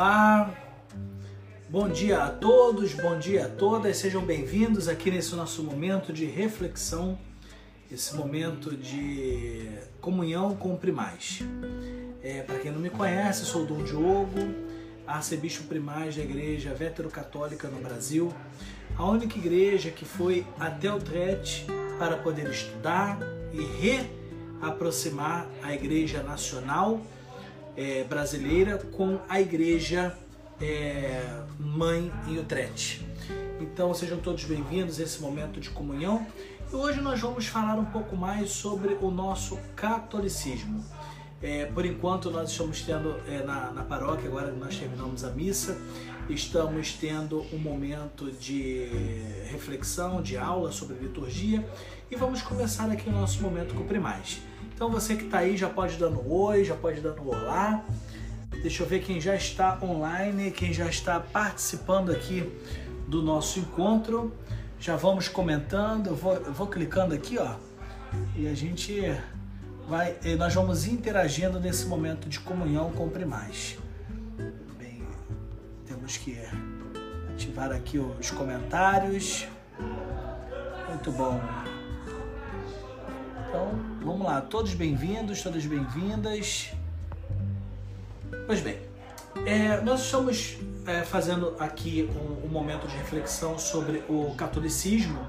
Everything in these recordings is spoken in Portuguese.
Olá, bom dia a todos, bom dia a todas, sejam bem-vindos aqui nesse nosso momento de reflexão, esse momento de comunhão com o Primaz. É, Para quem não me conhece, sou Dom Diogo, arcebispo primaz da Igreja Vétero-Católica no Brasil, a única igreja que foi até o Trete para poder estudar e reaproximar a Igreja Nacional é, brasileira com a igreja é, mãe em Utrecht. Então sejam todos bem-vindos a esse momento de comunhão e hoje nós vamos falar um pouco mais sobre o nosso catolicismo. É, por enquanto nós estamos tendo é, na, na paróquia, agora que nós terminamos a missa, estamos tendo um momento de reflexão, de aula sobre liturgia e vamos começar aqui o nosso momento com o primaz. Então você que está aí já pode dando oi, já pode dando olá. Deixa eu ver quem já está online, quem já está participando aqui do nosso encontro. Já vamos comentando, eu vou, eu vou clicando aqui, ó, e a gente vai, nós vamos interagindo nesse momento de comunhão com o primaz. Bem, temos que ativar aqui os comentários. Muito bom. Então, vamos lá, todos bem-vindos, todas bem-vindas. Pois bem, é, nós estamos é, fazendo aqui um, um, momento de reflexão sobre o catolicismo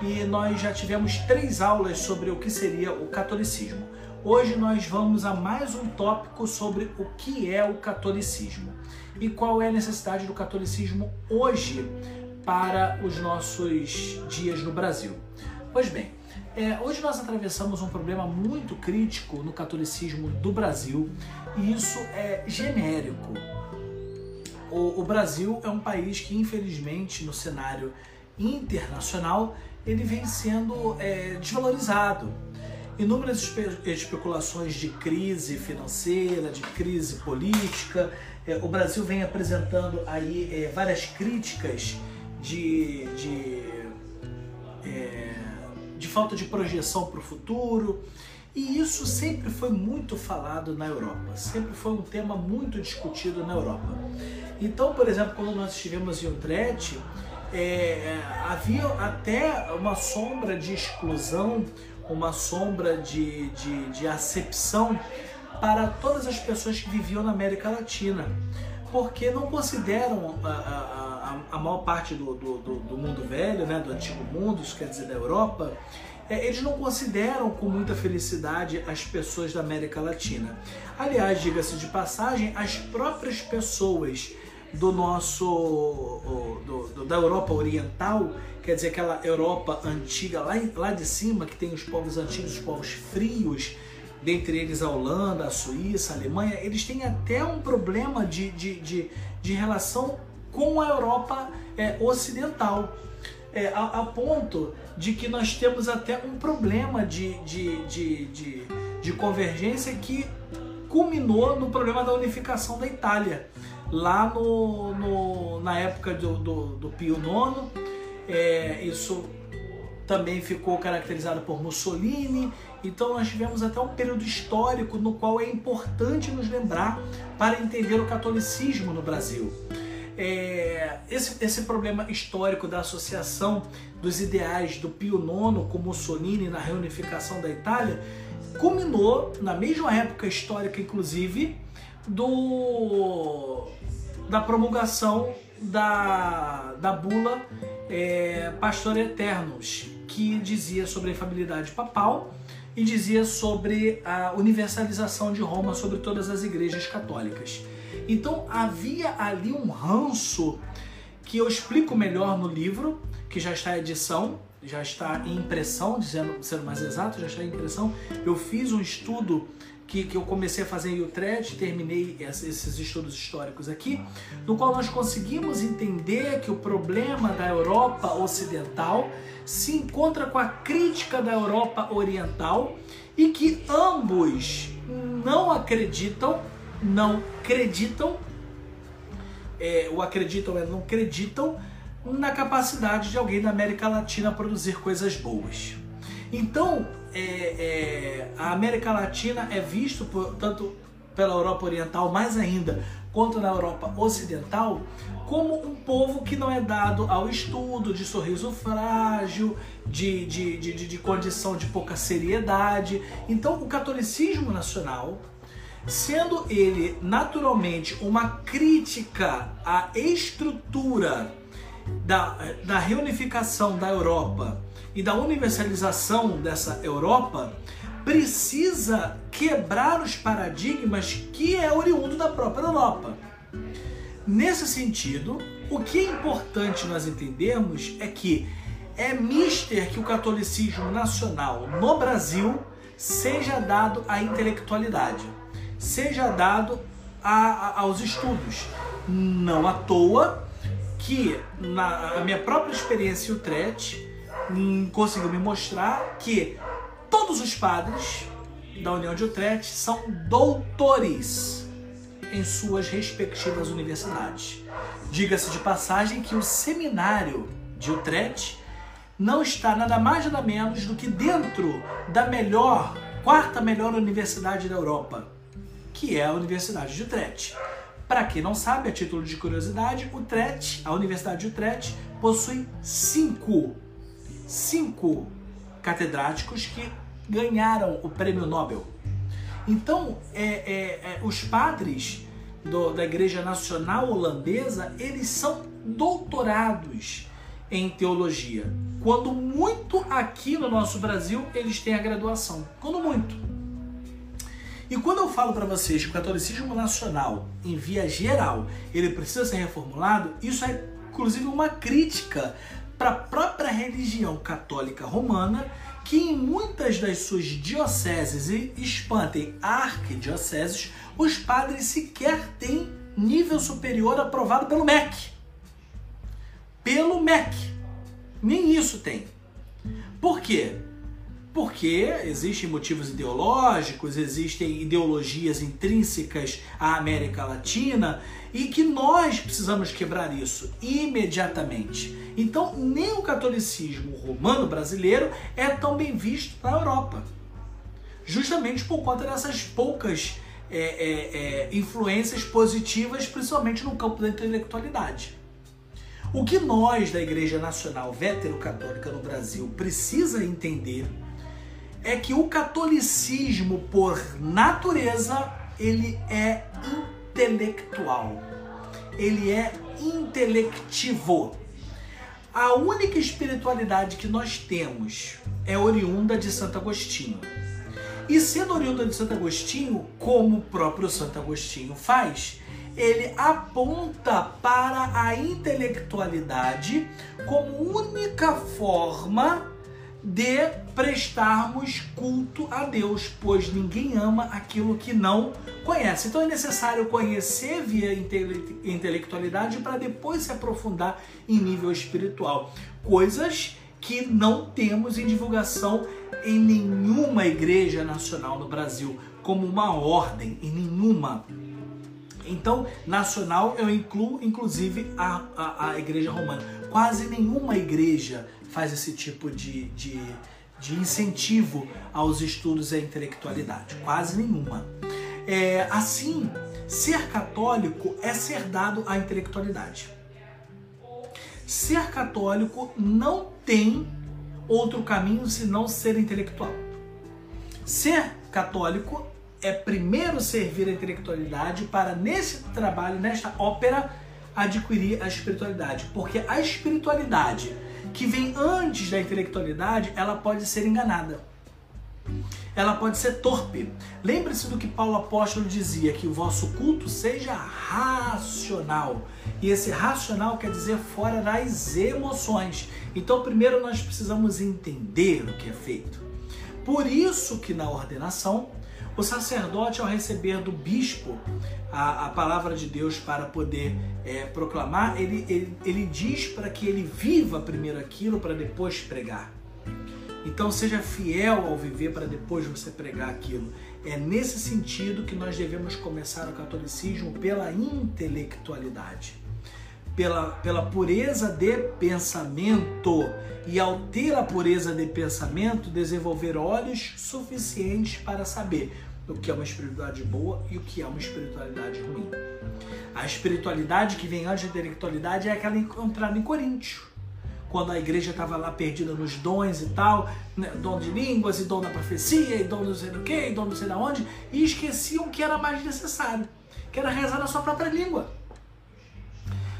e nós já tivemos três aulas sobre o que seria o catolicismo. Hoje nós vamos a mais um tópico sobre o que é o catolicismo e qual é a necessidade do catolicismo hoje para os nossos dias no Brasil. Pois bem, é, hoje nós atravessamos um problema muito crítico no catolicismo do Brasil e isso é genérico. O, o, Brasil é um país que, infelizmente, no cenário internacional, ele vem sendo é, desvalorizado. Inúmeras espe especulações de crise financeira, de crise política. É, o Brasil vem apresentando aí é, várias críticas de, de de falta de projeção para o futuro. E isso sempre foi muito falado na Europa, sempre foi um tema muito discutido na Europa. Então, por exemplo, quando nós estivemos em Utrecht, é, havia até uma sombra de exclusão, uma sombra de, de, de acepção para todas as pessoas que viviam na América Latina, porque não consideram a, a a, maior parte do, do, do, mundo velho, né, do antigo mundo, isso quer dizer da Europa, é, eles não consideram com muita felicidade as pessoas da América Latina. Aliás, diga-se de passagem, as próprias pessoas do nosso do, do, da Europa Oriental, quer dizer aquela Europa antiga lá, lá de cima que tem os povos antigos, os povos frios, dentre eles a Holanda, a Suíça, a Alemanha, eles têm até um problema de, de, de, de relação com a Europa é, ocidental. É, a, a, ponto de que nós temos até um problema de, de, de, de, de convergência que culminou no problema da unificação da Itália. Lá no, no na época do, do, do Pio IX, é, isso também ficou caracterizado por Mussolini. Então nós tivemos até um período histórico no qual é importante nos lembrar para entender o catolicismo no Brasil é, esse, esse problema histórico da associação dos ideais do Pio IX com Mussolini na reunificação da Itália culminou na mesma época histórica, inclusive, do da promulgação da, da bula é, Pastor Eternos, que dizia sobre a infabilidade papal e dizia sobre a universalização de Roma sobre todas as igrejas católicas. Então havia ali um ranço que eu explico melhor no livro, que já está em edição, já está em impressão, dizendo, sendo mais exato, já está em impressão. Eu fiz um estudo que, que eu comecei a fazer em Utrecht, terminei esses estudos históricos aqui, no qual nós conseguimos entender que o problema da Europa Ocidental se encontra com a crítica da Europa Oriental e que ambos não acreditam não acreditam, é, ou acreditam, é, não acreditam na capacidade de alguém da América Latina produzir coisas boas. Então, é, é, a América Latina é visto por, tanto pela Europa Oriental, mais ainda quanto na Europa Ocidental como um povo que não é dado ao estudo, de sorriso frágil, de, de, de, de condição de pouca seriedade. Então, o catolicismo nacional, sendo ele naturalmente uma crítica à estrutura da, da reunificação da Europa e da universalização dessa Europa, precisa quebrar os paradigmas que é oriundo da própria Europa. Nesse sentido, o que é importante nós entendermos é que é mister que o catolicismo nacional no Brasil seja dado à intelectualidade, seja dado a, a, aos estudos. Não à toa que na minha própria experiência em Utrecht hum, conseguiu me mostrar que todos os padres da União de Utrecht são doutores em suas respectivas universidades. Diga-se de passagem que o seminário de Utrecht não está nada mais nada menos do que dentro da melhor, quarta melhor universidade da Europa, que é a Universidade de Utrecht. Para quem não sabe, a título de curiosidade, Utrecht, a Universidade de Utrecht possui cinco, cinco catedráticos que ganharam o prêmio Nobel. Então, é, é, é, os padres do, da Igreja Nacional Holandesa, eles são doutorados em teologia. Quando muito aqui no nosso Brasil, eles têm a graduação. Quando muito. E quando eu falo para vocês que o catolicismo nacional, em via geral, ele precisa ser reformulado, isso é inclusive uma crítica para a própria religião católica romana, que em muitas das suas dioceses e espantem arquidioceses, os padres sequer têm nível superior aprovado pelo MEC. Pelo MEC. Nem isso tem. Por quê? Porque existem motivos ideológicos, existem ideologias intrínsecas à América Latina e que nós precisamos quebrar isso imediatamente. Então, nem o catolicismo romano brasileiro é tão bem visto na Europa, justamente por conta dessas poucas é, é, é, influências positivas, principalmente no campo da intelectualidade. O que nós da Igreja Nacional Vétero-Católica no Brasil precisa entender é que o catolicismo, por natureza, ele é intelectual. Ele é intelectivo. A única espiritualidade que nós temos é oriunda de Santo Agostinho. E sendo oriunda de Santo Agostinho, como o próprio Santo Agostinho faz, ele aponta para a intelectualidade como única forma de prestarmos culto a Deus, pois ninguém ama aquilo que não conhece. Então é necessário conhecer via intele intelectualidade para depois se aprofundar em nível espiritual. Coisas que não temos em divulgação em nenhuma igreja nacional no Brasil, como uma ordem, em nenhuma. Então, nacional eu incluo inclusive a, a, a igreja romana. Quase nenhuma igreja faz esse tipo de, de, de incentivo aos estudos e à intelectualidade. Quase nenhuma. É, assim, ser católico é ser dado à intelectualidade. Ser católico não tem outro caminho senão ser intelectual. Ser católico é primeiro servir a intelectualidade para, nesse trabalho, nesta ópera, adquirir a espiritualidade. Porque a espiritualidade que vem antes da intelectualidade, ela pode ser enganada. Ela pode ser torpe. Lembre-se do que Paulo apóstolo dizia, que o vosso culto seja racional. E esse racional quer dizer fora das emoções. Então, primeiro nós precisamos entender o que é feito. Por isso que na ordenação o sacerdote, ao receber do bispo a, a palavra de Deus para poder é, proclamar, ele, ele, ele diz para que ele viva primeiro aquilo para depois pregar. Então seja fiel ao viver para depois você pregar aquilo. É nesse sentido que nós devemos começar o catolicismo pela intelectualidade, pela, pela pureza de pensamento. E ao ter a pureza de pensamento, desenvolver olhos suficientes para saber o que é uma espiritualidade boa e o que é uma espiritualidade ruim. A espiritualidade que vem antes da intelectualidade é aquela encontrada em Coríntios quando a igreja estava lá perdida nos dons e tal, né, dom de línguas e dom da profecia e dom não sei do que, e dom não sei da onde, e esqueciam que era mais necessário, que era rezar na sua própria língua.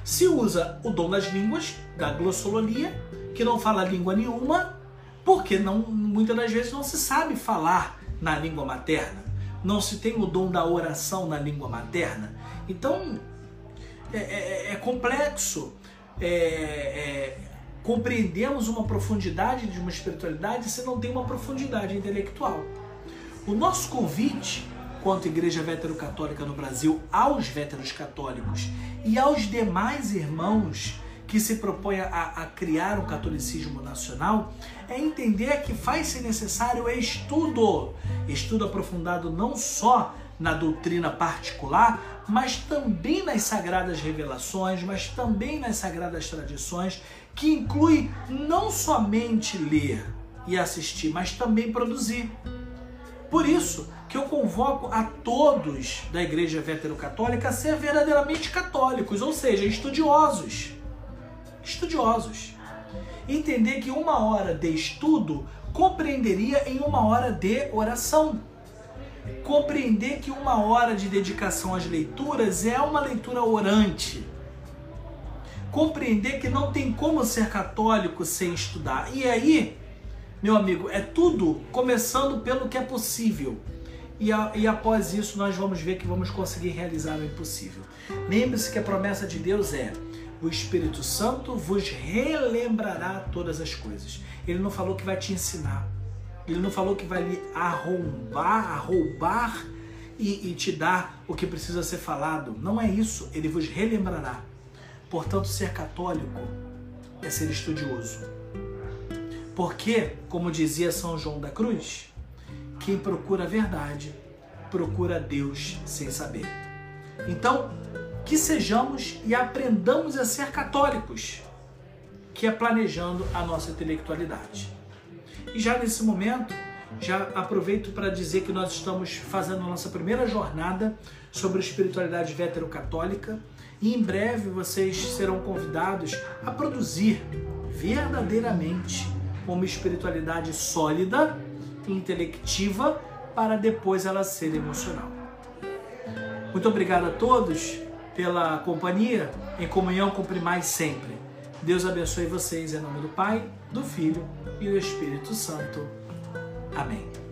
Se usa o dom das línguas, da glossolalia, que não fala língua nenhuma, porque não, muitas das vezes não se sabe falar na língua materna, não se tem o dom da oração na língua materna. Então é, é, é complexo. É, é compreendemos uma profundidade de uma espiritualidade se não tem uma profundidade intelectual. O nosso convite, quanto Igreja Vétero-Católica no Brasil, aos véteros católicos e aos demais irmãos que se propõem a, a criar um catolicismo nacional, é entender que faz-se necessário estudo, estudo aprofundado não só na doutrina particular, mas também nas sagradas revelações, mas também nas sagradas tradições que inclui não somente ler e assistir, mas também produzir. Por isso que eu convoco a todos da Igreja Veterocatólica a ser verdadeiramente católicos, ou seja, estudiosos. Estudiosos. Entender que uma hora de estudo compreenderia em uma hora de oração. Compreender que uma hora de dedicação às leituras é uma leitura orante compreender que não tem como ser católico sem estudar. E aí, meu amigo, é tudo começando pelo que é possível. E, a, e após isso, nós vamos ver que vamos conseguir realizar o impossível. Lembre-se que a promessa de Deus é: o Espírito Santo vos relembrará todas as coisas. Ele não falou que vai te ensinar. Ele não falou que vai lhe arrombar, arroubar e, e te dar o que precisa ser falado. Não é isso. Ele vos relembrará. Portanto, ser católico é ser estudioso. Porque, como dizia São João da Cruz, quem procura a verdade procura Deus sem saber. Então, que sejamos e aprendamos a ser católicos, que é planejando a nossa intelectualidade. E já nesse momento, já aproveito para dizer que nós estamos fazendo a nossa primeira jornada sobre espiritualidade veterocatólica e em breve vocês serão convidados a produzir verdadeiramente uma espiritualidade sólida intelectiva para depois ela ser emocional. Muito obrigado a todos pela companhia, em comunhão cumprimais sempre. Deus abençoe vocês em nome do Pai, do Filho e do Espírito Santo. Amém.